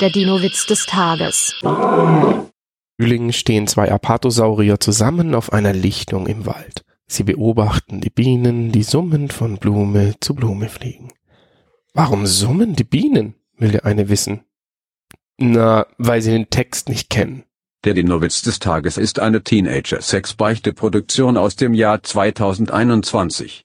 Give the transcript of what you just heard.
Der Dino-Witz des Tages. Frühling stehen zwei Apatosaurier zusammen auf einer Lichtung im Wald. Sie beobachten die Bienen, die summend von Blume zu Blume fliegen. Warum summen die Bienen? will der eine wissen. Na, weil sie den Text nicht kennen. Der Dinowitz des Tages ist eine Teenager-Sex-Beichte-Produktion aus dem Jahr 2021.